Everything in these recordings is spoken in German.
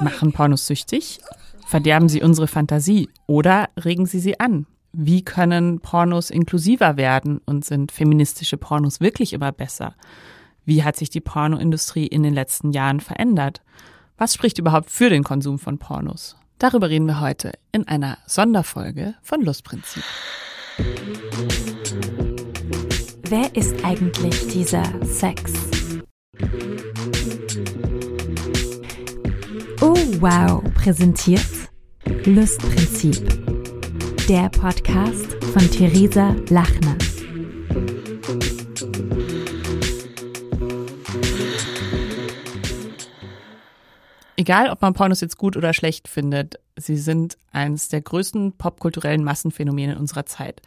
Machen Pornos süchtig? Verderben sie unsere Fantasie oder regen sie sie an? Wie können Pornos inklusiver werden und sind feministische Pornos wirklich immer besser? Wie hat sich die Pornoindustrie in den letzten Jahren verändert? Was spricht überhaupt für den Konsum von Pornos? Darüber reden wir heute in einer Sonderfolge von Lustprinzip. Wer ist eigentlich dieser Sex? Wow, präsentiert Lustprinzip der Podcast von Theresa Lachner. Egal, ob man Pornos jetzt gut oder schlecht findet, sie sind eines der größten popkulturellen Massenphänomene unserer Zeit.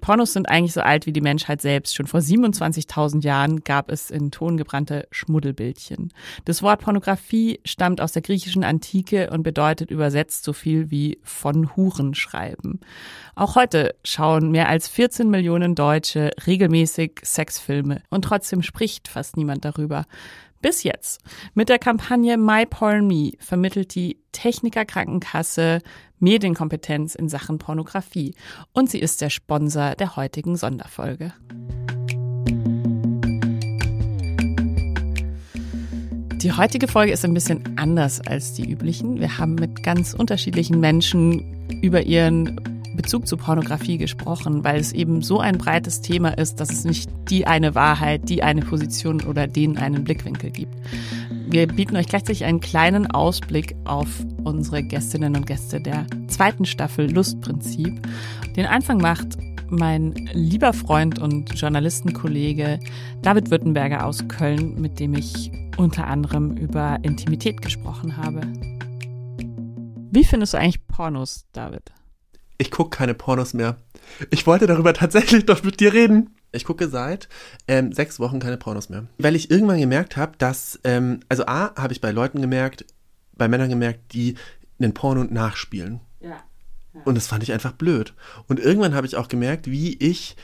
Pornos sind eigentlich so alt wie die Menschheit selbst. Schon vor 27.000 Jahren gab es in Ton gebrannte Schmuddelbildchen. Das Wort Pornografie stammt aus der griechischen Antike und bedeutet übersetzt so viel wie von Huren schreiben. Auch heute schauen mehr als 14 Millionen Deutsche regelmäßig Sexfilme und trotzdem spricht fast niemand darüber. Bis jetzt. Mit der Kampagne My Porn Me vermittelt die Techniker Krankenkasse Medienkompetenz in Sachen Pornografie und sie ist der Sponsor der heutigen Sonderfolge. Die heutige Folge ist ein bisschen anders als die üblichen. Wir haben mit ganz unterschiedlichen Menschen über ihren Bezug zu Pornografie gesprochen, weil es eben so ein breites Thema ist, dass es nicht die eine Wahrheit, die eine Position oder den einen Blickwinkel gibt. Wir bieten euch gleichzeitig einen kleinen Ausblick auf unsere Gästinnen und Gäste der zweiten Staffel Lustprinzip. Den Anfang macht mein lieber Freund und Journalistenkollege David Württemberger aus Köln, mit dem ich unter anderem über Intimität gesprochen habe. Wie findest du eigentlich Pornos, David? Ich gucke keine Pornos mehr. Ich wollte darüber tatsächlich doch mit dir reden. Ich gucke seit ähm, sechs Wochen keine Pornos mehr. Weil ich irgendwann gemerkt habe, dass, ähm, also A, habe ich bei Leuten gemerkt, bei Männern gemerkt, die einen Porno nachspielen. Ja. ja. Und das fand ich einfach blöd. Und irgendwann habe ich auch gemerkt, wie ich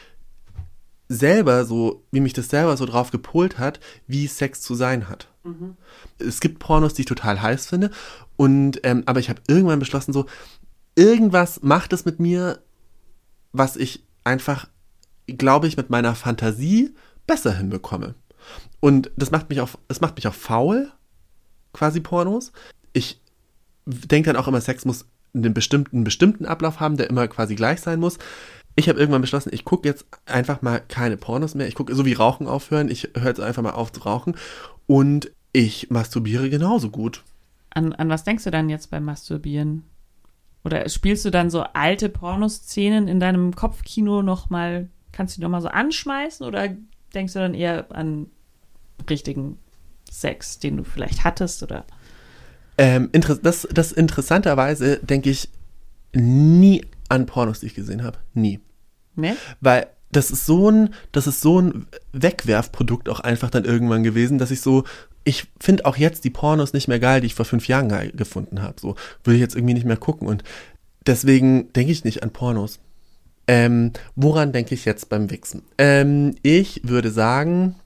selber so, wie mich das selber so drauf gepolt hat, wie Sex zu sein hat. Mhm. Es gibt Pornos, die ich total heiß finde. Und, ähm, aber ich habe irgendwann beschlossen, so, irgendwas macht es mit mir, was ich einfach, glaube ich, mit meiner Fantasie besser hinbekomme. Und das macht mich auch, das macht mich auch faul, quasi Pornos. Ich denke dann auch immer, Sex muss einen bestimmten, bestimmten Ablauf haben, der immer quasi gleich sein muss. Ich habe irgendwann beschlossen, ich gucke jetzt einfach mal keine Pornos mehr. Ich gucke so wie Rauchen aufhören. Ich höre jetzt einfach mal auf zu rauchen. Und ich masturbiere genauso gut. An, an was denkst du dann jetzt beim Masturbieren? Oder spielst du dann so alte Pornoszenen in deinem Kopfkino nochmal, kannst du die nochmal so anschmeißen oder denkst du dann eher an richtigen Sex, den du vielleicht hattest oder? Ähm, das, das interessanterweise denke ich nie an Pornos, die ich gesehen habe. Nie. Nee? Weil das ist so ein, das ist so ein Wegwerfprodukt auch einfach dann irgendwann gewesen, dass ich so, ich finde auch jetzt die Pornos nicht mehr geil, die ich vor fünf Jahren gefunden habe. So würde ich jetzt irgendwie nicht mehr gucken und deswegen denke ich nicht an Pornos. Ähm, woran denke ich jetzt beim Wichsen? Ähm, ich würde sagen,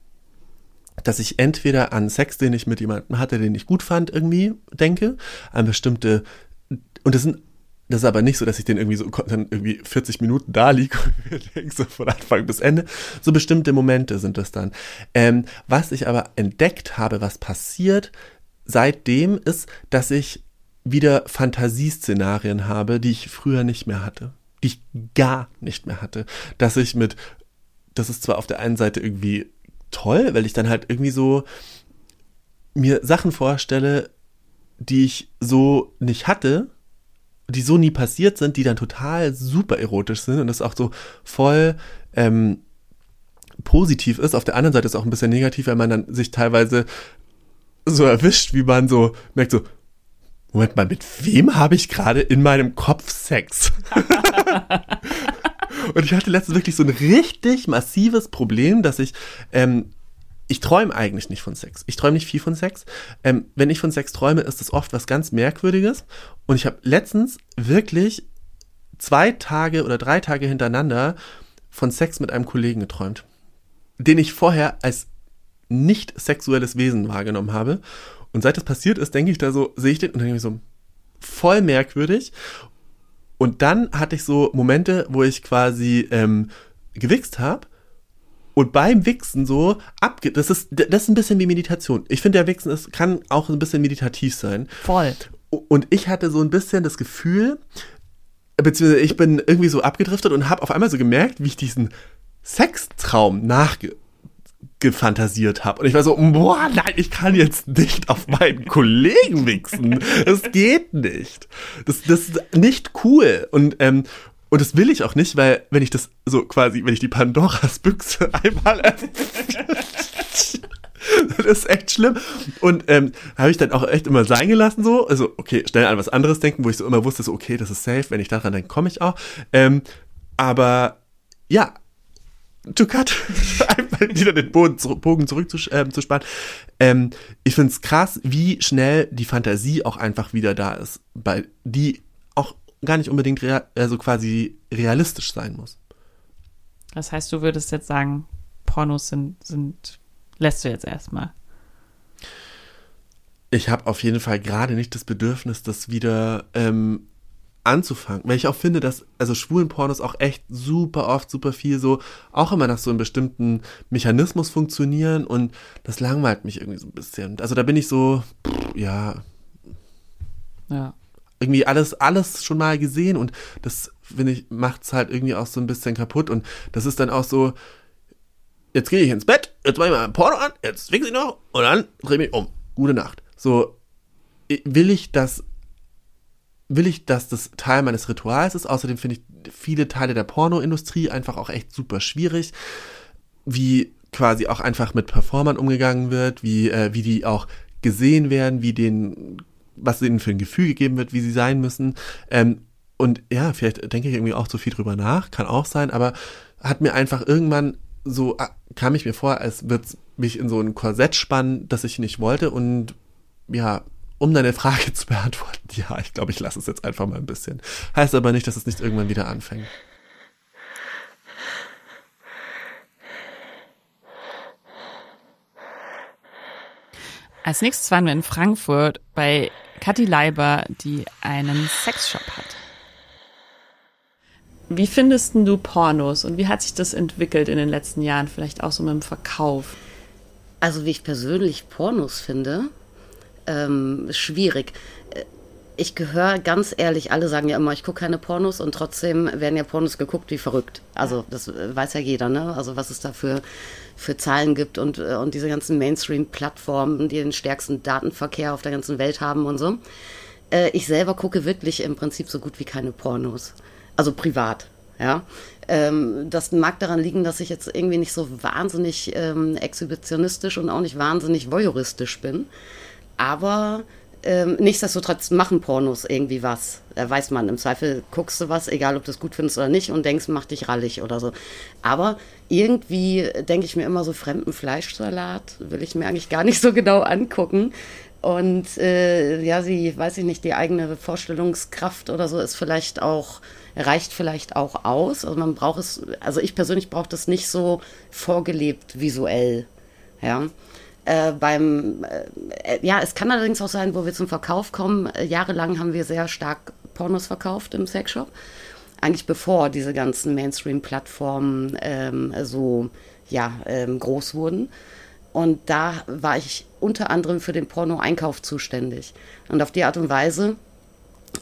dass ich entweder an Sex, den ich mit jemandem hatte, den ich gut fand, irgendwie denke, an bestimmte, und das sind das ist aber nicht so, dass ich den irgendwie so dann irgendwie 40 Minuten da liege und mir denke, so von Anfang bis Ende. So bestimmte Momente sind das dann. Ähm, was ich aber entdeckt habe, was passiert seitdem, ist, dass ich wieder Fantasieszenarien habe, die ich früher nicht mehr hatte. Die ich gar nicht mehr hatte. Dass ich mit, das ist zwar auf der einen Seite irgendwie toll, weil ich dann halt irgendwie so mir Sachen vorstelle, die ich so nicht hatte, die so nie passiert sind, die dann total super erotisch sind und das auch so voll ähm, positiv ist. Auf der anderen Seite ist es auch ein bisschen negativ, weil man dann sich teilweise so erwischt, wie man so merkt so, Moment mal, mit wem habe ich gerade in meinem Kopf Sex? und ich hatte letztens wirklich so ein richtig massives Problem, dass ich ähm, ich träume eigentlich nicht von Sex. Ich träume nicht viel von Sex. Ähm, wenn ich von Sex träume, ist das oft was ganz Merkwürdiges. Und ich habe letztens wirklich zwei Tage oder drei Tage hintereinander von Sex mit einem Kollegen geträumt, den ich vorher als nicht sexuelles Wesen wahrgenommen habe. Und seit das passiert ist, denke ich da so, sehe ich den und denke ich so, voll merkwürdig. Und dann hatte ich so Momente, wo ich quasi ähm, gewichst habe und beim Wichsen so abge das ist das ist ein bisschen wie Meditation. Ich finde der Wichsen ist kann auch ein bisschen meditativ sein. Voll. Und ich hatte so ein bisschen das Gefühl, beziehungsweise ich bin irgendwie so abgedriftet und habe auf einmal so gemerkt, wie ich diesen Sextraum nachgefantasiert habe. Und ich war so, boah, nein, ich kann jetzt nicht auf meinen Kollegen wichsen. Das geht nicht. Das, das ist nicht cool. Und, ähm, und das will ich auch nicht, weil wenn ich das so quasi, wenn ich die Pandoras Büchse einmal das ist echt schlimm. Und ähm, habe ich dann auch echt immer sein gelassen so. Also, okay, schnell an was anderes denken, wo ich so immer wusste, so, okay, das ist safe. Wenn ich daran denke, komme ich auch. Ähm, aber ja, to cut, einfach wieder den Boden, Bogen zurückzusparen. Ähm, ähm, ich finde es krass, wie schnell die Fantasie auch einfach wieder da ist. Bei die gar nicht unbedingt real, also quasi realistisch sein muss. Das heißt, du würdest jetzt sagen, Pornos sind, sind lässt du jetzt erstmal. Ich habe auf jeden Fall gerade nicht das Bedürfnis, das wieder ähm, anzufangen. Weil ich auch finde, dass also schwulen Pornos auch echt super oft, super viel so, auch immer nach so einem bestimmten Mechanismus funktionieren und das langweilt mich irgendwie so ein bisschen. Also da bin ich so, pff, ja. Ja irgendwie alles, alles schon mal gesehen und das, finde ich, macht es halt irgendwie auch so ein bisschen kaputt und das ist dann auch so, jetzt gehe ich ins Bett, jetzt mache ich mal ein Porno an, jetzt wichse ich noch und dann drehe ich mich um. Gute Nacht. So, will ich das, will ich, dass das Teil meines Rituals ist? Außerdem finde ich viele Teile der Pornoindustrie einfach auch echt super schwierig, wie quasi auch einfach mit Performern umgegangen wird, wie, äh, wie die auch gesehen werden, wie denen was ihnen für ein Gefühl gegeben wird, wie sie sein müssen. Ähm, und ja, vielleicht denke ich irgendwie auch zu viel drüber nach, kann auch sein, aber hat mir einfach irgendwann so, ah, kam ich mir vor, als würde mich in so ein Korsett spannen, das ich nicht wollte. Und ja, um deine Frage zu beantworten, ja, ich glaube, ich lasse es jetzt einfach mal ein bisschen. Heißt aber nicht, dass es nicht irgendwann wieder anfängt. Als nächstes waren wir in Frankfurt bei Kathi Leiber, die einen Sexshop hat. Wie findest du Pornos und wie hat sich das entwickelt in den letzten Jahren, vielleicht auch so mit dem Verkauf? Also wie ich persönlich Pornos finde, ähm, schwierig. Ich gehöre ganz ehrlich, alle sagen ja immer, ich gucke keine Pornos und trotzdem werden ja Pornos geguckt wie verrückt. Also das weiß ja jeder, ne? Also was es da für, für Zahlen gibt und, äh, und diese ganzen Mainstream-Plattformen, die den stärksten Datenverkehr auf der ganzen Welt haben und so. Äh, ich selber gucke wirklich im Prinzip so gut wie keine Pornos. Also privat, ja. Ähm, das mag daran liegen, dass ich jetzt irgendwie nicht so wahnsinnig ähm, exhibitionistisch und auch nicht wahnsinnig voyeuristisch bin. Aber ähm, nichtsdestotrotz machen Pornos irgendwie was. Da weiß man, im Zweifel guckst du was, egal ob du es gut findest oder nicht, und denkst, mach dich rallig oder so. Aber irgendwie denke ich mir immer so, fremden Fleischsalat will ich mir eigentlich gar nicht so genau angucken. Und äh, ja, sie, weiß ich nicht, die eigene Vorstellungskraft oder so ist vielleicht auch, reicht vielleicht auch aus. Also man braucht es, also ich persönlich brauche das nicht so vorgelebt visuell. Ja. Äh, beim, äh, ja, es kann allerdings auch sein, wo wir zum Verkauf kommen. Äh, jahrelang haben wir sehr stark Pornos verkauft im Sexshop. Eigentlich bevor diese ganzen Mainstream-Plattformen ähm, so ja, ähm, groß wurden. Und da war ich unter anderem für den Porno-Einkauf zuständig. Und auf die Art und Weise,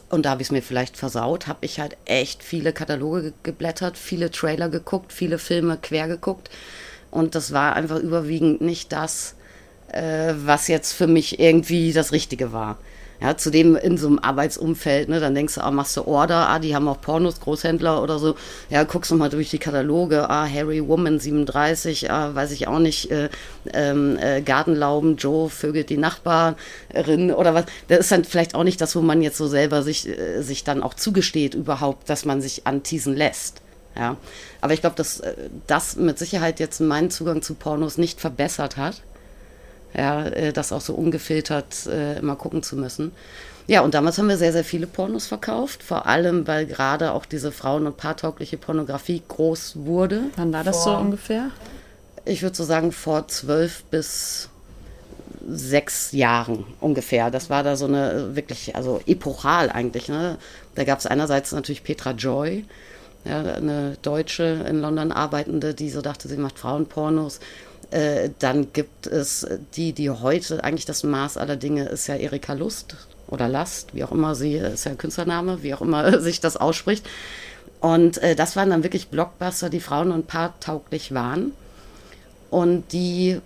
und da habe ich es mir vielleicht versaut, habe ich halt echt viele Kataloge geblättert, viele Trailer geguckt, viele Filme quer geguckt. Und das war einfach überwiegend nicht das, äh, was jetzt für mich irgendwie das Richtige war. Ja, zudem in so einem Arbeitsumfeld, ne, dann denkst du, ah, machst du Order, ah, die haben auch Pornos, Großhändler oder so. Ja, guckst du mal durch die Kataloge, ah, Harry Woman 37, ah, weiß ich auch nicht, äh, ähm, äh, Gartenlauben, Joe vögelt die Nachbarin oder was. Das ist dann vielleicht auch nicht das, wo man jetzt so selber sich, äh, sich dann auch zugesteht überhaupt, dass man sich anteasen lässt. Ja, aber ich glaube, dass äh, das mit Sicherheit jetzt meinen Zugang zu Pornos nicht verbessert hat ja, äh, das auch so ungefiltert äh, immer gucken zu müssen. Ja, und damals haben wir sehr, sehr viele Pornos verkauft, vor allem, weil gerade auch diese Frauen- und paartaugliche Pornografie groß wurde. Wann war das vor, so ungefähr? Ich würde so sagen vor zwölf bis sechs Jahren ungefähr. Das war da so eine wirklich, also epochal eigentlich. Ne? Da gab es einerseits natürlich Petra Joy, ja, eine Deutsche in London arbeitende, die so dachte, sie macht Frauenpornos. Äh, dann gibt es die, die heute eigentlich das Maß aller Dinge ist ja Erika Lust oder Last, wie auch immer sie, ist ja ein Künstlername, wie auch immer sich das ausspricht. Und äh, das waren dann wirklich Blockbuster, die Frauen- und Paartauglich waren. Und die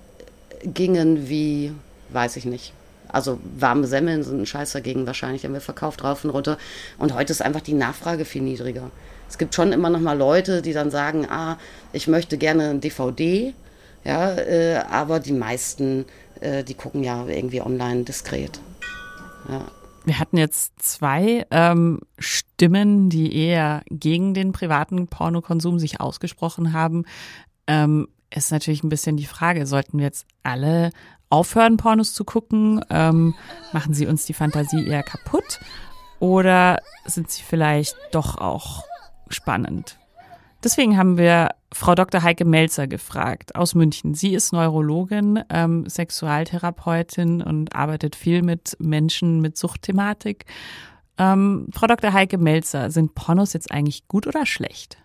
gingen wie, weiß ich nicht. Also warme Semmeln sind ein Scheiß dagegen wahrscheinlich, haben wir verkauft rauf und runter. Und heute ist einfach die Nachfrage viel niedriger. Es gibt schon immer noch mal Leute, die dann sagen, ah, ich möchte gerne ein DVD ja, äh, aber die meisten, äh, die gucken ja irgendwie online diskret. Ja. Wir hatten jetzt zwei ähm, Stimmen, die eher gegen den privaten Pornokonsum sich ausgesprochen haben. Ähm, ist natürlich ein bisschen die Frage, sollten wir jetzt alle aufhören, Pornos zu gucken? Ähm, machen sie uns die Fantasie eher kaputt? Oder sind sie vielleicht doch auch spannend? Deswegen haben wir Frau Dr. Heike Melzer gefragt aus München. Sie ist Neurologin, ähm, Sexualtherapeutin und arbeitet viel mit Menschen mit Suchtthematik. Ähm, Frau Dr. Heike Melzer, sind Pornos jetzt eigentlich gut oder schlecht?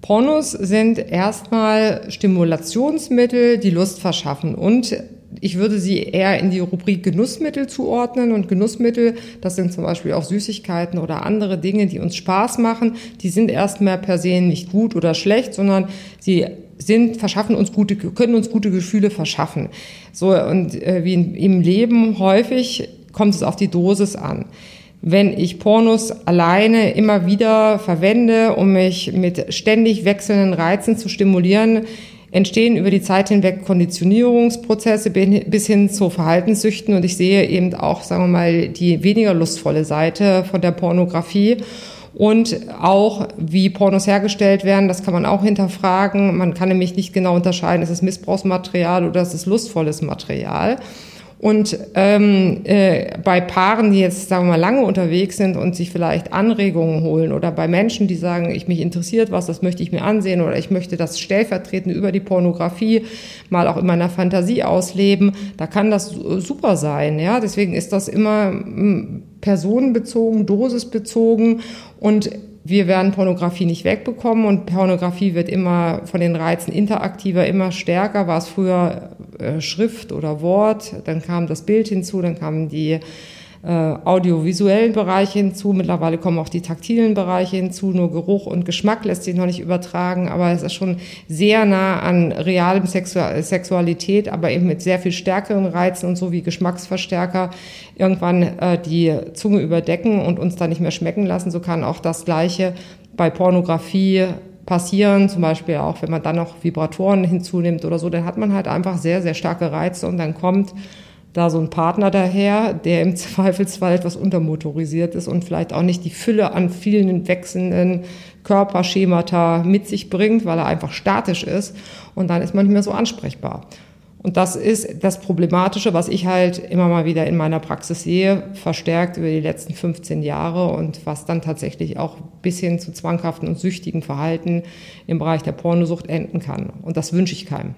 Pornos sind erstmal Stimulationsmittel, die Lust verschaffen und ich würde sie eher in die Rubrik Genussmittel zuordnen. Und Genussmittel, das sind zum Beispiel auch Süßigkeiten oder andere Dinge, die uns Spaß machen. Die sind erstmal per se nicht gut oder schlecht, sondern sie sind, verschaffen uns gute, können uns gute Gefühle verschaffen. So, und äh, wie in, im Leben häufig kommt es auf die Dosis an. Wenn ich Pornos alleine immer wieder verwende, um mich mit ständig wechselnden Reizen zu stimulieren, entstehen über die Zeit hinweg Konditionierungsprozesse bis hin zu Verhaltenssüchten. Und ich sehe eben auch, sagen wir mal, die weniger lustvolle Seite von der Pornografie. Und auch, wie Pornos hergestellt werden, das kann man auch hinterfragen. Man kann nämlich nicht genau unterscheiden, ist es Missbrauchsmaterial oder ist es lustvolles Material. Und ähm, äh, bei Paaren, die jetzt, sagen wir mal, lange unterwegs sind und sich vielleicht Anregungen holen oder bei Menschen, die sagen, ich mich interessiert was, das möchte ich mir ansehen oder ich möchte das stellvertretend über die Pornografie mal auch in meiner Fantasie ausleben, da kann das super sein. Ja, deswegen ist das immer hm, personenbezogen, dosisbezogen und wir werden Pornografie nicht wegbekommen und Pornografie wird immer von den Reizen interaktiver, immer stärker. War es früher äh, Schrift oder Wort, dann kam das Bild hinzu, dann kamen die äh, audiovisuellen Bereiche hinzu. Mittlerweile kommen auch die taktilen Bereiche hinzu. Nur Geruch und Geschmack lässt sich noch nicht übertragen, aber es ist schon sehr nah an realem Sexu Sexualität, aber eben mit sehr viel stärkeren Reizen und so wie Geschmacksverstärker irgendwann äh, die Zunge überdecken und uns da nicht mehr schmecken lassen. So kann auch das Gleiche bei Pornografie passieren, zum Beispiel auch, wenn man dann noch Vibratoren hinzunimmt oder so, dann hat man halt einfach sehr, sehr starke Reize und dann kommt da so ein Partner daher, der im Zweifelsfall etwas untermotorisiert ist und vielleicht auch nicht die Fülle an vielen wechselnden Körperschemata mit sich bringt, weil er einfach statisch ist und dann ist man nicht mehr so ansprechbar. Und das ist das Problematische, was ich halt immer mal wieder in meiner Praxis sehe, verstärkt über die letzten 15 Jahre und was dann tatsächlich auch bis hin zu zwanghaften und süchtigen Verhalten im Bereich der Pornosucht enden kann. Und das wünsche ich keinem.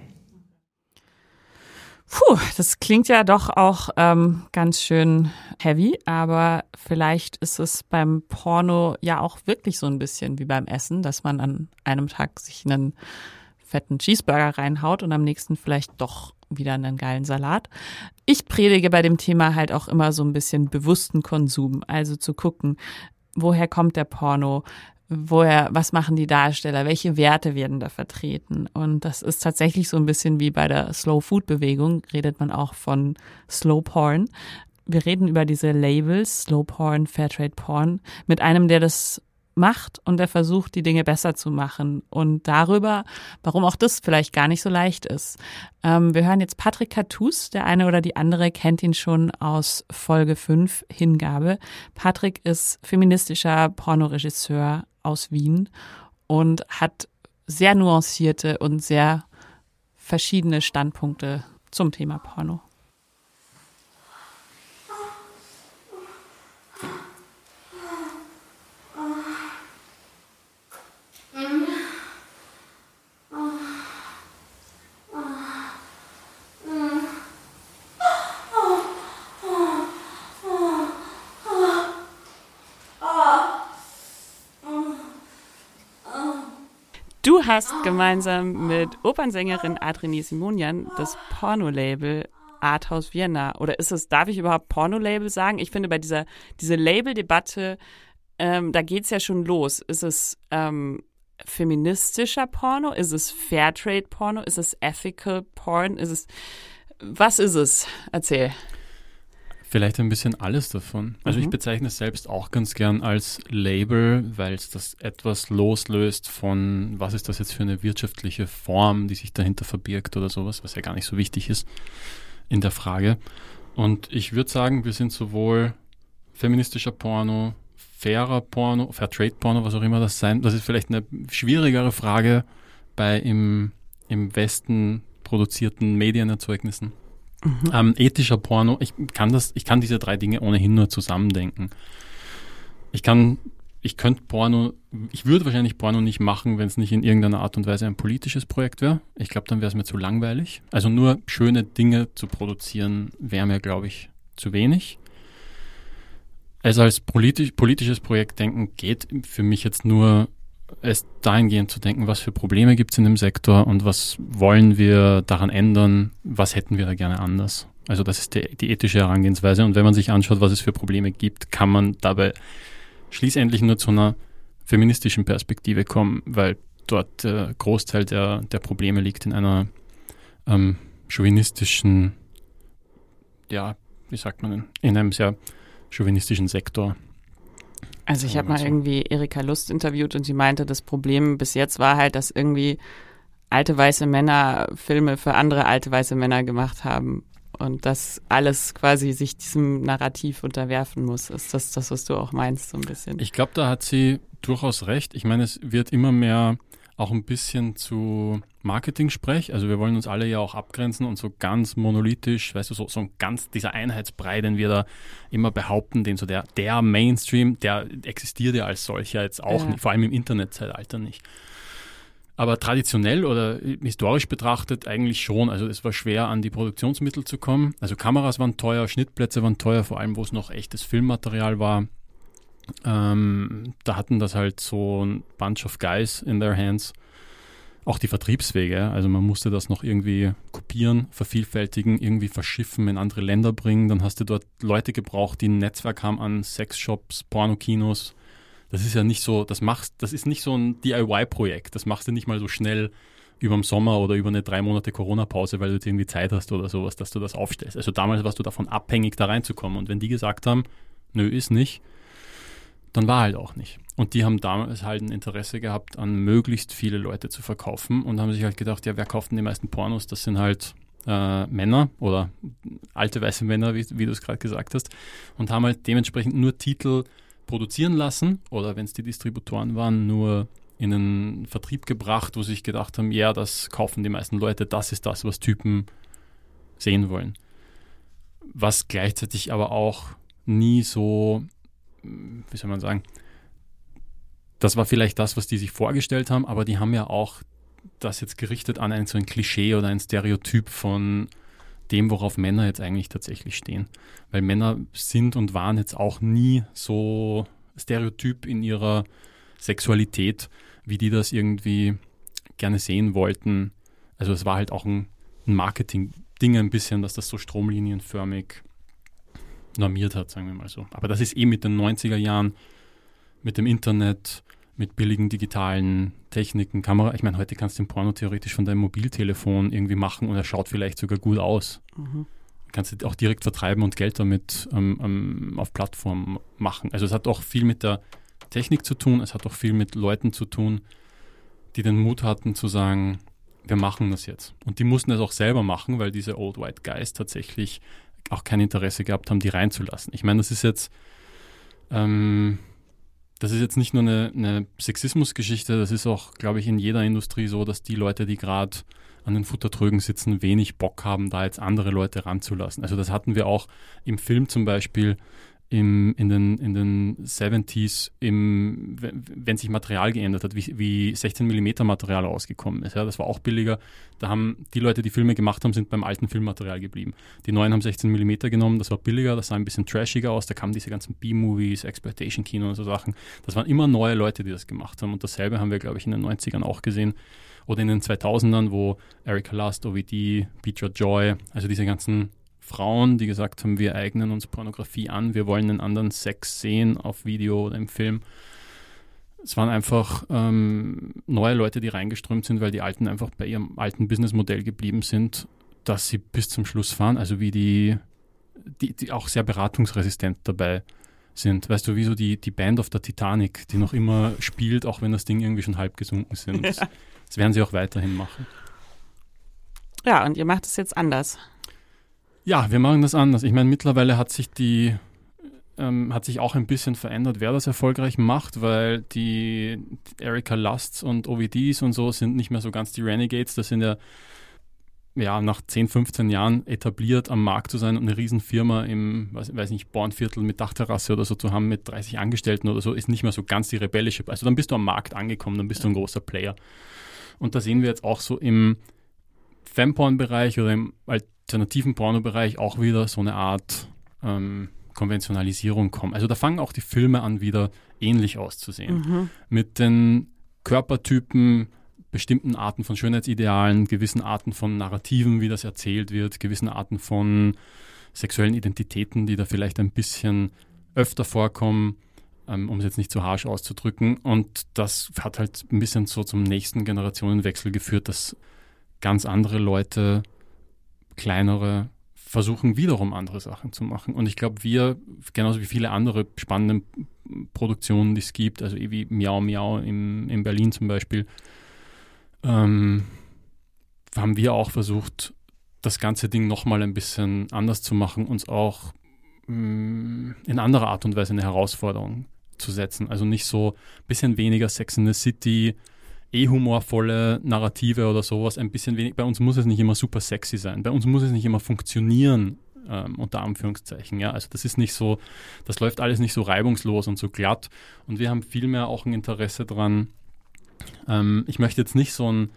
Puh, das klingt ja doch auch ähm, ganz schön heavy, aber vielleicht ist es beim Porno ja auch wirklich so ein bisschen wie beim Essen, dass man an einem Tag sich einen fetten Cheeseburger reinhaut und am nächsten vielleicht doch wieder einen geilen Salat. Ich predige bei dem Thema halt auch immer so ein bisschen bewussten Konsum, also zu gucken, woher kommt der Porno, woher, was machen die Darsteller, welche Werte werden da vertreten. Und das ist tatsächlich so ein bisschen wie bei der Slow Food Bewegung, redet man auch von Slow Porn. Wir reden über diese Labels, Slow Porn, Fairtrade Porn, mit einem, der das macht und der versucht, die Dinge besser zu machen und darüber, warum auch das vielleicht gar nicht so leicht ist. Ähm, wir hören jetzt Patrick Cartus, der eine oder die andere kennt ihn schon aus Folge 5 Hingabe. Patrick ist feministischer Pornoregisseur aus Wien und hat sehr nuancierte und sehr verschiedene Standpunkte zum Thema Porno. Du hast gemeinsam mit Opernsängerin Adreni Simonian das Porno-Label Arthouse Vienna. Oder ist es, darf ich überhaupt Porno-Label sagen? Ich finde, bei dieser diese Label-Debatte, ähm, da geht's ja schon los. Ist es ähm, feministischer Porno? Ist es Fairtrade-Porno? Ist es Ethical Porn? Ist es, was ist es? Erzähl. Vielleicht ein bisschen alles davon. Also mhm. ich bezeichne es selbst auch ganz gern als Label, weil es das etwas loslöst von, was ist das jetzt für eine wirtschaftliche Form, die sich dahinter verbirgt oder sowas, was ja gar nicht so wichtig ist in der Frage. Und ich würde sagen, wir sind sowohl feministischer Porno, fairer Porno, Fairtrade Porno, was auch immer das sein. Das ist vielleicht eine schwierigere Frage bei im, im Westen produzierten Medienerzeugnissen. Mhm. Ähm, ethischer Porno, ich kann das, ich kann diese drei Dinge ohnehin nur zusammendenken. Ich kann, ich könnte Porno, ich würde wahrscheinlich Porno nicht machen, wenn es nicht in irgendeiner Art und Weise ein politisches Projekt wäre. Ich glaube, dann wäre es mir zu langweilig. Also nur schöne Dinge zu produzieren, wäre mir, glaube ich, zu wenig. Also als politisch, politisches Projekt denken geht für mich jetzt nur es dahingehend zu denken, was für Probleme gibt es in dem Sektor und was wollen wir daran ändern, was hätten wir da gerne anders. Also das ist die, die ethische Herangehensweise. Und wenn man sich anschaut, was es für Probleme gibt, kann man dabei schließlich nur zu einer feministischen Perspektive kommen, weil dort der Großteil der, der Probleme liegt in einer ähm, chauvinistischen, ja, wie sagt man in einem sehr chauvinistischen Sektor. Also ich habe mal so. irgendwie Erika Lust interviewt und sie meinte, das Problem bis jetzt war halt, dass irgendwie alte weiße Männer Filme für andere alte weiße Männer gemacht haben und dass alles quasi sich diesem Narrativ unterwerfen muss. Ist das das, was du auch meinst, so ein bisschen? Ich glaube, da hat sie durchaus recht. Ich meine, es wird immer mehr auch ein bisschen zu Marketing-Sprech. Also wir wollen uns alle ja auch abgrenzen und so ganz monolithisch, weißt du, so, so ein ganz dieser Einheitsbrei, den wir da immer behaupten, den so der, der Mainstream, der existiert ja als solcher jetzt auch ja. nicht, vor allem im Internetzeitalter nicht. Aber traditionell oder historisch betrachtet eigentlich schon. Also es war schwer, an die Produktionsmittel zu kommen. Also Kameras waren teuer, Schnittplätze waren teuer, vor allem wo es noch echtes Filmmaterial war. Ähm, da hatten das halt so ein Bunch of Guys in their hands. Auch die Vertriebswege, also man musste das noch irgendwie kopieren, vervielfältigen, irgendwie verschiffen, in andere Länder bringen. Dann hast du dort Leute gebraucht, die ein Netzwerk haben an Sexshops, Pornokinos. Das ist ja nicht so, das machst, das ist nicht so ein DIY-Projekt. Das machst du nicht mal so schnell über den Sommer oder über eine drei Monate Corona-Pause, weil du jetzt irgendwie Zeit hast oder sowas, dass du das aufstellst. Also damals warst du davon abhängig, da reinzukommen. Und wenn die gesagt haben, nö, ist nicht, dann war halt auch nicht. Und die haben damals halt ein Interesse gehabt, an möglichst viele Leute zu verkaufen und haben sich halt gedacht, ja, wer kauft denn die meisten Pornos? Das sind halt äh, Männer oder alte weiße Männer, wie, wie du es gerade gesagt hast, und haben halt dementsprechend nur Titel produzieren lassen oder wenn es die Distributoren waren, nur in einen Vertrieb gebracht, wo sie sich gedacht haben, ja, das kaufen die meisten Leute, das ist das, was Typen sehen wollen. Was gleichzeitig aber auch nie so, wie soll man sagen, das war vielleicht das, was die sich vorgestellt haben, aber die haben ja auch das jetzt gerichtet an ein so ein Klischee oder ein Stereotyp von dem, worauf Männer jetzt eigentlich tatsächlich stehen. Weil Männer sind und waren jetzt auch nie so stereotyp in ihrer Sexualität, wie die das irgendwie gerne sehen wollten. Also es war halt auch ein, Marketing-Ding ein bisschen, dass das so stromlinienförmig normiert hat, sagen wir mal so. Aber das ist eh mit den 90er Jahren, mit dem Internet, mit billigen digitalen Techniken, Kamera. Ich meine, heute kannst du den Porno theoretisch von deinem Mobiltelefon irgendwie machen und er schaut vielleicht sogar gut aus. Mhm. Kannst du auch direkt vertreiben und Geld damit ähm, ähm, auf Plattformen machen. Also es hat auch viel mit der Technik zu tun, es hat auch viel mit Leuten zu tun, die den Mut hatten zu sagen, wir machen das jetzt. Und die mussten das auch selber machen, weil diese Old White Guys tatsächlich auch kein Interesse gehabt haben, die reinzulassen. Ich meine, das ist jetzt ähm, das ist jetzt nicht nur eine, eine Sexismusgeschichte, das ist auch, glaube ich, in jeder Industrie so, dass die Leute, die gerade an den Futtertrögen sitzen, wenig Bock haben, da jetzt andere Leute ranzulassen. Also das hatten wir auch im Film zum Beispiel im, in, den, in den 70s, im, wenn sich Material geändert hat, wie, wie 16 mm Material rausgekommen ist. Ja, das war auch billiger. Da haben die Leute, die Filme gemacht haben, sind beim alten Filmmaterial geblieben. Die neuen haben 16 mm genommen, das war billiger, das sah ein bisschen trashiger aus. Da kamen diese ganzen B-Movies, Exploitation-Kino und so Sachen. Das waren immer neue Leute, die das gemacht haben. Und dasselbe haben wir, glaube ich, in den 90ern auch gesehen. Oder in den 2000ern, wo Erika Last, OVD, Peter Joy, also diese ganzen Frauen, die gesagt haben, wir eignen uns Pornografie an, wir wollen einen anderen Sex sehen auf Video oder im Film. Es waren einfach ähm, neue Leute, die reingeströmt sind, weil die Alten einfach bei ihrem alten Businessmodell geblieben sind, dass sie bis zum Schluss fahren, also wie die, die, die auch sehr beratungsresistent dabei sind. Weißt du, wie so die, die Band auf der Titanic, die noch immer spielt, auch wenn das Ding irgendwie schon halb gesunken sind. Ja. Das, das werden sie auch weiterhin machen. Ja, und ihr macht es jetzt anders. Ja, wir machen das anders. Ich meine, mittlerweile hat sich die ähm, hat sich auch ein bisschen verändert, wer das erfolgreich macht, weil die Erika Lusts und OVDs und so sind nicht mehr so ganz die Renegades. Das sind ja, ja nach 10, 15 Jahren etabliert am Markt zu sein und eine Riesenfirma im, weiß, weiß nicht, Bornviertel mit Dachterrasse oder so zu haben mit 30 Angestellten oder so, ist nicht mehr so ganz die rebellische. Also dann bist du am Markt angekommen, dann bist du ein großer Player. Und da sehen wir jetzt auch so im Femporn-Bereich oder im alternativen Pornobereich auch wieder so eine Art ähm, Konventionalisierung kommen. Also da fangen auch die Filme an, wieder ähnlich auszusehen. Mhm. Mit den Körpertypen, bestimmten Arten von Schönheitsidealen, gewissen Arten von Narrativen, wie das erzählt wird, gewissen Arten von sexuellen Identitäten, die da vielleicht ein bisschen öfter vorkommen, ähm, um es jetzt nicht zu harsch auszudrücken. Und das hat halt ein bisschen so zum nächsten Generationenwechsel geführt, dass ganz andere Leute kleinere versuchen wiederum andere Sachen zu machen. Und ich glaube, wir, genauso wie viele andere spannende Produktionen, die es gibt, also wie Miau Miau in, in Berlin zum Beispiel, ähm, haben wir auch versucht, das ganze Ding nochmal ein bisschen anders zu machen, uns auch mh, mm, in anderer Art und Weise eine Herausforderung zu setzen. Also nicht so ein bisschen weniger Sex in the City, eh humorvolle Narrative oder sowas ein bisschen wenig. Bei uns muss es nicht immer super sexy sein. Bei uns muss es nicht immer funktionieren, ähm, unter Anführungszeichen. Ja, also das ist nicht so, das läuft alles nicht so reibungslos und so glatt. Und wir haben vielmehr auch ein Interesse dran. Ähm, ich möchte jetzt nicht so ein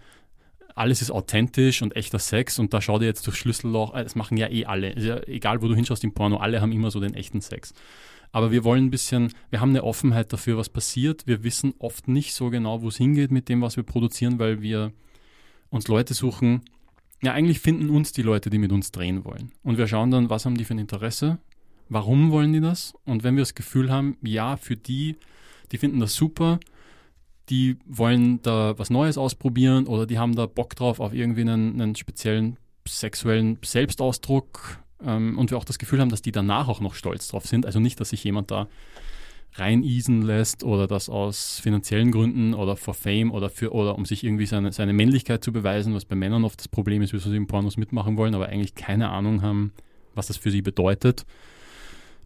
alles ist authentisch und echter Sex und da schau dir jetzt durch Schlüsselloch, äh, das machen ja eh alle. Ja egal, wo du hinschaust im Porno, alle haben immer so den echten Sex. Aber wir wollen ein bisschen, wir haben eine Offenheit dafür, was passiert. Wir wissen oft nicht so genau, wo es hingeht mit dem, was wir produzieren, weil wir uns Leute suchen. Ja, eigentlich finden uns die Leute, die mit uns drehen wollen. Und wir schauen dann, was haben die für ein Interesse? Warum wollen die das? Und wenn wir das Gefühl haben, ja, für die, die finden das super, die wollen da was Neues ausprobieren oder die haben da Bock drauf auf irgendwie einen, einen speziellen sexuellen Selbstausdruck ähm, und wir auch das Gefühl haben, dass die danach auch noch stolz drauf sind. Also nicht, dass sich jemand da reineasen lässt oder das aus finanziellen Gründen oder for Fame oder für oder um sich irgendwie seine, seine Männlichkeit zu beweisen, was bei Männern oft das Problem ist, wieso sie im Pornos mitmachen wollen, aber eigentlich keine Ahnung haben, was das für sie bedeutet.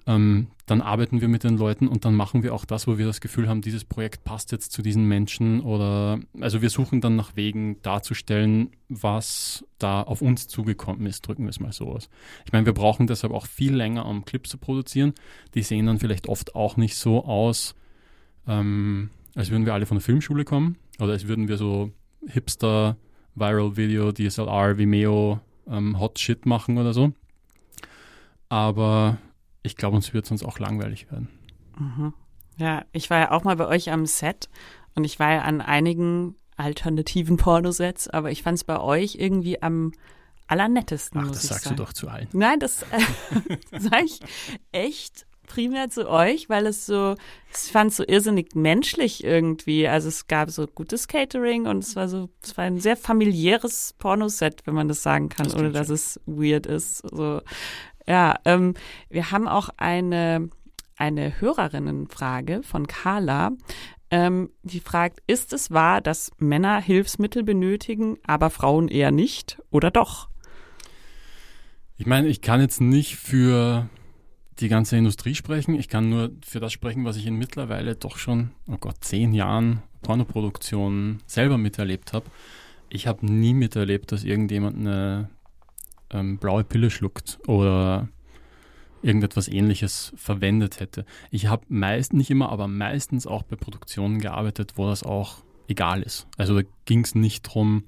Ähm, dann arbeiten wir mit den Leuten und dann machen wir auch das, wo wir das Gefühl haben, dieses Projekt passt jetzt zu diesen Menschen oder also wir suchen dann nach Wegen darzustellen, was da auf uns zugekommen ist, drücken wir es mal so aus. Ich meine, wir brauchen deshalb auch viel länger, um Clips zu produzieren. Die sehen dann vielleicht oft auch nicht so aus, ähm, als würden wir alle von der Filmschule kommen oder als würden wir so Hipster, Viral Video, DSLR, Vimeo, ähm, Hot Shit machen oder so. Aber ich glaube, uns wird sonst auch langweilig werden. Mhm. Ja, ich war ja auch mal bei euch am Set und ich war ja an einigen alternativen Pornosets, aber ich fand es bei euch irgendwie am allernettesten. Ach, das sagst sagen. du doch zu allen. Nein, das äh, sage ich echt primär zu euch, weil es so, ich fand es so irrsinnig menschlich irgendwie. Also es gab so gutes Catering und es war so, es war ein sehr familiäres Pornoset, wenn man das sagen kann, Das ohne dass es weird ist. So, ja, ähm, wir haben auch eine, eine Hörerinnenfrage von Carla. Ähm, die fragt, ist es wahr, dass Männer Hilfsmittel benötigen, aber Frauen eher nicht oder doch? Ich meine, ich kann jetzt nicht für die ganze Industrie sprechen. Ich kann nur für das sprechen, was ich in mittlerweile doch schon, oh Gott, zehn Jahren Pornoproduktion selber miterlebt habe. Ich habe nie miterlebt, dass irgendjemand eine ähm, blaue Pille schluckt oder irgendetwas ähnliches verwendet hätte. Ich habe meist, nicht immer, aber meistens auch bei Produktionen gearbeitet, wo das auch egal ist. Also da ging es nicht drum,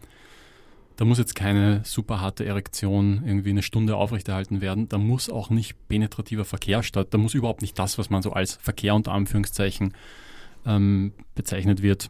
da muss jetzt keine super harte Erektion irgendwie eine Stunde aufrechterhalten werden. Da muss auch nicht penetrativer Verkehr statt. Da muss überhaupt nicht das, was man so als Verkehr unter Anführungszeichen ähm, bezeichnet wird,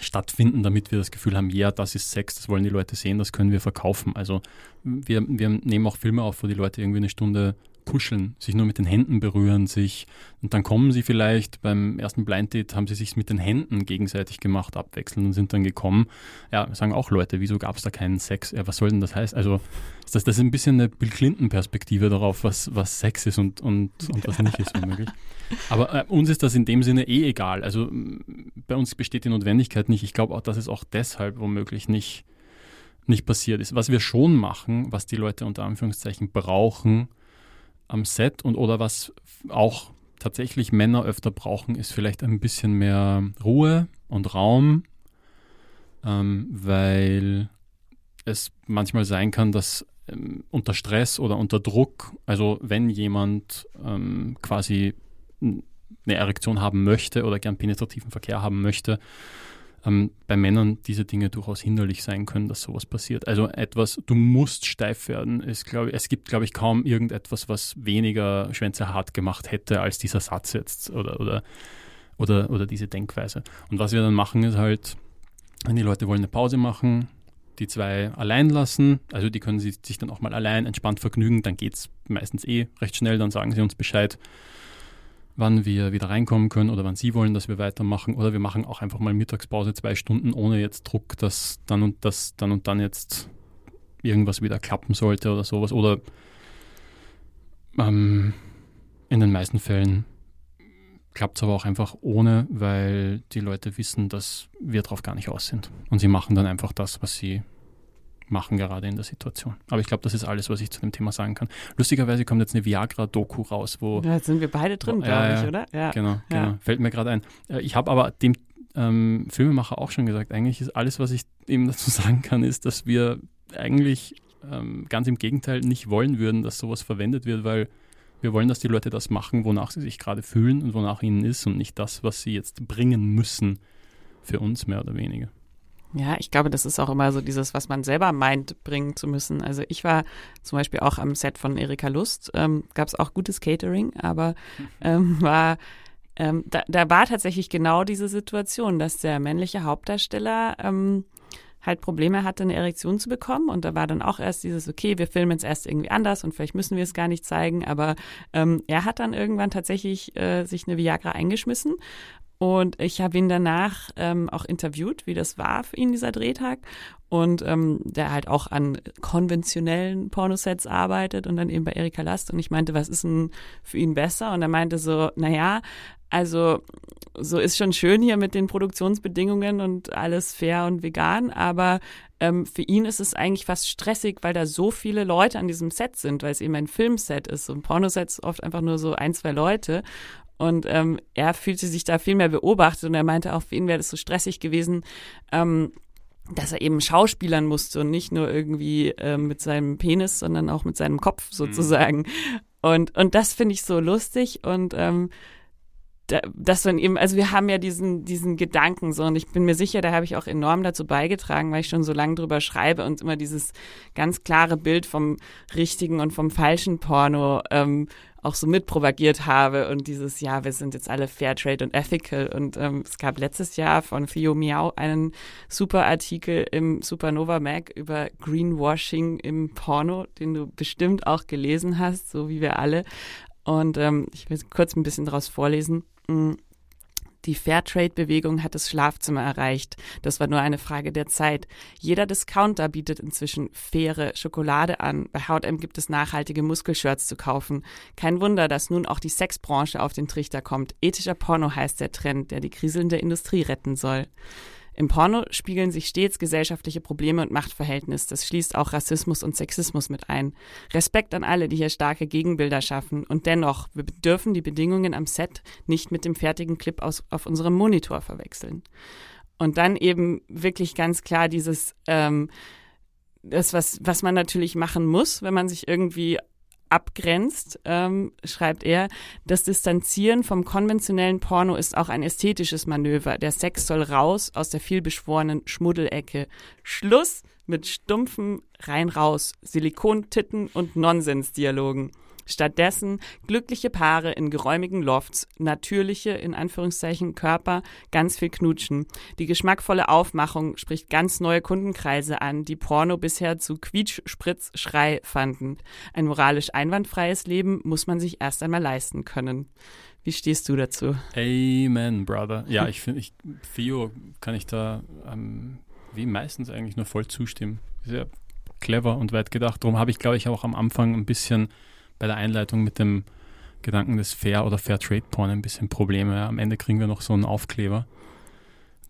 stattfinden, damit wir das Gefühl haben, ja, das ist Sex, das wollen die Leute sehen, das können wir verkaufen. Also wir, wir nehmen auch Filme auf, wo die Leute irgendwie eine Stunde kuscheln, sich nur mit den Händen berühren, sich und dann kommen sie vielleicht beim ersten Blind Date haben sie sich mit den Händen gegenseitig gemacht, abwechselnd und sind dann gekommen. Ja, sagen auch Leute, wieso gab es da keinen Sex? Ja, was soll denn das heißen? Also das, das ist ein bisschen eine Bill Clinton Perspektive darauf, was, was Sex ist und, und, und was nicht ist womöglich. Aber äh, uns ist das in dem Sinne eh egal. Also bei uns besteht die Notwendigkeit nicht. Ich glaube auch, dass es auch deshalb womöglich nicht, nicht passiert ist. Was wir schon machen, was die Leute unter Anführungszeichen brauchen am Set und oder was auch tatsächlich Männer öfter brauchen, ist vielleicht ein bisschen mehr Ruhe und Raum, ähm, weil es manchmal sein kann, dass ähm, unter Stress oder unter Druck, also wenn jemand ähm, quasi eine Erektion haben möchte oder gern penetrativen Verkehr haben möchte, ähm, bei Männern diese Dinge durchaus hinderlich sein können, dass sowas passiert. Also etwas, du musst steif werden, ist, glaube ich, es gibt, glaube ich, kaum irgendetwas, was weniger Schwänze hart gemacht hätte als dieser Satz jetzt oder, oder, oder, oder diese Denkweise. Und was wir dann machen, ist halt, wenn die Leute wollen eine Pause machen, die zwei allein lassen, also die können sich dann auch mal allein entspannt vergnügen, dann geht es meistens eh recht schnell, dann sagen sie uns Bescheid, wann wir wieder reinkommen können oder wann sie wollen, dass wir weitermachen. Oder wir machen auch einfach mal Mittagspause zwei Stunden ohne jetzt Druck, dass dann und das dann und dann jetzt irgendwas wieder klappen sollte oder sowas. Oder ähm, in den meisten Fällen klappt es aber auch einfach ohne, weil die Leute wissen, dass wir drauf gar nicht aus sind. Und sie machen dann einfach das, was sie machen gerade in der Situation. Aber ich glaube, das ist alles, was ich zu dem Thema sagen kann. Lustigerweise kommt jetzt eine Viagra-Doku raus, wo... Da sind wir beide drin, glaube ja, ich, oder? Ja. Genau, Ja. genau. Fällt mir gerade ein. Äh, Ich habe aber dem ähm, Filmemacher auch schon gesagt, eigentlich ist alles, was ich ihm dazu sagen kann, ist, dass wir eigentlich ähm, ganz im Gegenteil nicht wollen würden, dass sowas verwendet wird, weil wir wollen, dass die Leute das machen, wonach sie sich gerade fühlen und wonach ihnen ist und nicht das, was sie jetzt bringen müssen für uns mehr oder weniger. Ja, ich glaube, das ist auch immer so dieses, was man selber meint, bringen zu müssen. Also ich war zum Beispiel auch am Set von Erika Lust, ähm, gab es auch gutes Catering, aber ähm, war ähm, da, da war tatsächlich genau diese Situation, dass der männliche Hauptdarsteller ähm, halt Probleme hatte, eine Erektion zu bekommen. Und da war dann auch erst dieses, okay, wir filmen es erst irgendwie anders und vielleicht müssen wir es gar nicht zeigen. Aber ähm, er hat dann irgendwann tatsächlich äh, sich eine Viagra eingeschmissen. Und ich habe ihn danach ähm, auch interviewt, wie das war für ihn, dieser Drehtag. Und ähm, der halt auch an konventionellen Pornosets arbeitet und dann eben bei Erika Last. Und ich meinte, was ist denn für ihn besser? Und er meinte so, naja, Also so ist schon schön hier mit den Produktionsbedingungen und alles fair und vegan, aber ähm, für ihn ist es eigentlich fast stressig, weil da so viele Leute an diesem Set sind, weil es eben ein Filmset ist. So ein Pornoset ist oft einfach nur so ein, zwei Leute. Und ähm, er fühlte sich da viel mehr beobachtet und er meinte auch, für ihn wäre das so stressig gewesen, ähm, dass er eben schauspielern musste und nicht nur irgendwie äh, mit seinem Penis, sondern auch mit seinem Kopf sozusagen. Mhm. Und, und das finde ich so lustig und ähm, dass dann eben, also wir haben ja diesen, diesen Gedanken so und ich bin mir sicher, da habe ich auch enorm dazu beigetragen, weil ich schon so lange drüber schreibe und immer dieses ganz klare Bild vom richtigen und vom falschen Porno ähm, auch so mitpropagiert habe und dieses, ja, wir sind jetzt alle Fairtrade und ethical und ähm, es gab letztes Jahr von Theo Miau einen super Artikel im Supernova Mag über Greenwashing im Porno, den du bestimmt auch gelesen hast, so wie wir alle. Und ähm, ich will kurz ein bisschen daraus vorlesen. Mm, die Fairtrade-Bewegung hat das Schlafzimmer erreicht. Das war nur eine Frage der Zeit. Jeder Discounter bietet inzwischen faire Schokolade an. Bei H&M gibt es nachhaltige Muskelshirts zu kaufen. Kein Wunder, dass nun auch die Sexbranche auf den Trichter kommt. Ethischer Porno heißt der Trend, der die kriselnde Industrie retten soll. Im Porno spiegeln sich stets gesellschaftliche Probleme und Machtverhältnisse. Das schließt auch Rassismus und Sexismus mit ein. Respekt an alle, die hier starke Gegenbilder schaffen. Und dennoch, wir dürfen die Bedingungen am Set nicht mit dem fertigen Clip aus, auf unserem Monitor verwechseln. Und dann eben wirklich ganz klar dieses, ähm, das, was, was man natürlich machen muss, wenn man sich irgendwie abgrenzt, ähm, schreibt er, das Distanzieren vom konventionellen Porno ist auch ein ästhetisches Manöver. Der Sex soll raus aus der vielbeschworenen Schmuddelecke. Schluss mit stumpfen rein raus, Silikontitten und Nonsensdialogen. Stattdessen glückliche Paare in geräumigen Lofts, natürliche, in Anführungszeichen, Körper, ganz viel knutschen. Die geschmackvolle Aufmachung spricht ganz neue Kundenkreise an, die Porno bisher zu Quietsch, Spritz, Schrei fanden. Ein moralisch einwandfreies Leben muss man sich erst einmal leisten können. Wie stehst du dazu? Amen, Brother. Ja, ich finde, ich, Theo kann ich da ähm, wie meistens eigentlich nur voll zustimmen. Sehr clever und weit gedacht. Darum habe ich, glaube ich, auch am Anfang ein bisschen bei der Einleitung mit dem Gedanken des Fair oder Fair Trade Porn ein bisschen Probleme. Am Ende kriegen wir noch so einen Aufkleber,